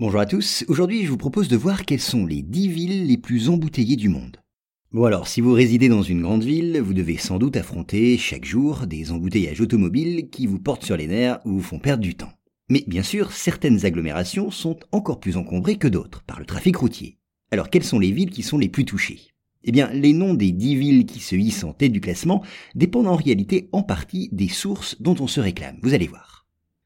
Bonjour à tous, aujourd'hui je vous propose de voir quelles sont les 10 villes les plus embouteillées du monde. Bon alors, si vous résidez dans une grande ville, vous devez sans doute affronter chaque jour des embouteillages automobiles qui vous portent sur les nerfs ou vous font perdre du temps. Mais bien sûr, certaines agglomérations sont encore plus encombrées que d'autres par le trafic routier. Alors quelles sont les villes qui sont les plus touchées? Eh bien, les noms des 10 villes qui se hissent en tête du classement dépendent en réalité en partie des sources dont on se réclame, vous allez voir.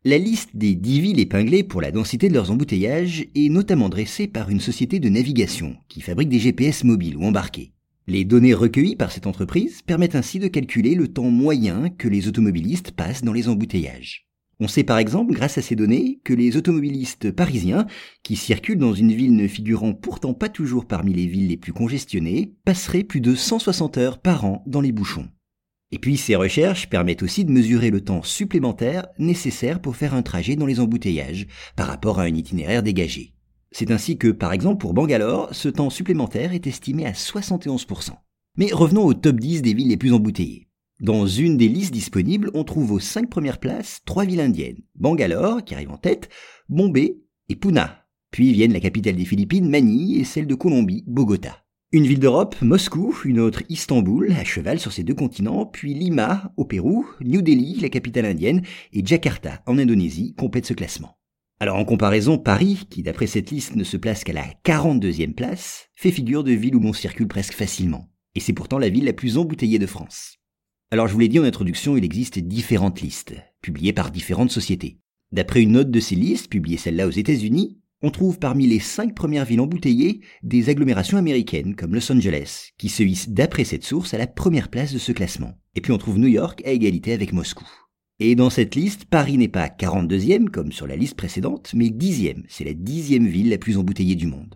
La liste des 10 villes épinglées pour la densité de leurs embouteillages est notamment dressée par une société de navigation qui fabrique des GPS mobiles ou embarqués. Les données recueillies par cette entreprise permettent ainsi de calculer le temps moyen que les automobilistes passent dans les embouteillages. On sait par exemple, grâce à ces données, que les automobilistes parisiens, qui circulent dans une ville ne figurant pourtant pas toujours parmi les villes les plus congestionnées, passeraient plus de 160 heures par an dans les bouchons. Et puis ces recherches permettent aussi de mesurer le temps supplémentaire nécessaire pour faire un trajet dans les embouteillages par rapport à un itinéraire dégagé. C'est ainsi que, par exemple, pour Bangalore, ce temps supplémentaire est estimé à 71%. Mais revenons au top 10 des villes les plus embouteillées. Dans une des listes disponibles, on trouve aux 5 premières places trois villes indiennes. Bangalore, qui arrive en tête, Bombay et Pune. Puis viennent la capitale des Philippines, Manille, et celle de Colombie, Bogota. Une ville d'Europe, Moscou, une autre Istanbul, à cheval sur ces deux continents, puis Lima, au Pérou, New Delhi, la capitale indienne, et Jakarta, en Indonésie, complètent ce classement. Alors en comparaison, Paris, qui d'après cette liste ne se place qu'à la 42e place, fait figure de ville où l'on circule presque facilement. Et c'est pourtant la ville la plus embouteillée de France. Alors je vous l'ai dit en introduction, il existe différentes listes, publiées par différentes sociétés. D'après une note de ces listes, publiée celle-là aux États-Unis, on trouve parmi les cinq premières villes embouteillées des agglomérations américaines comme Los Angeles, qui se hissent d'après cette source à la première place de ce classement. Et puis on trouve New York à égalité avec Moscou. Et dans cette liste, Paris n'est pas 42e comme sur la liste précédente, mais 10e. C'est la dixième ville la plus embouteillée du monde.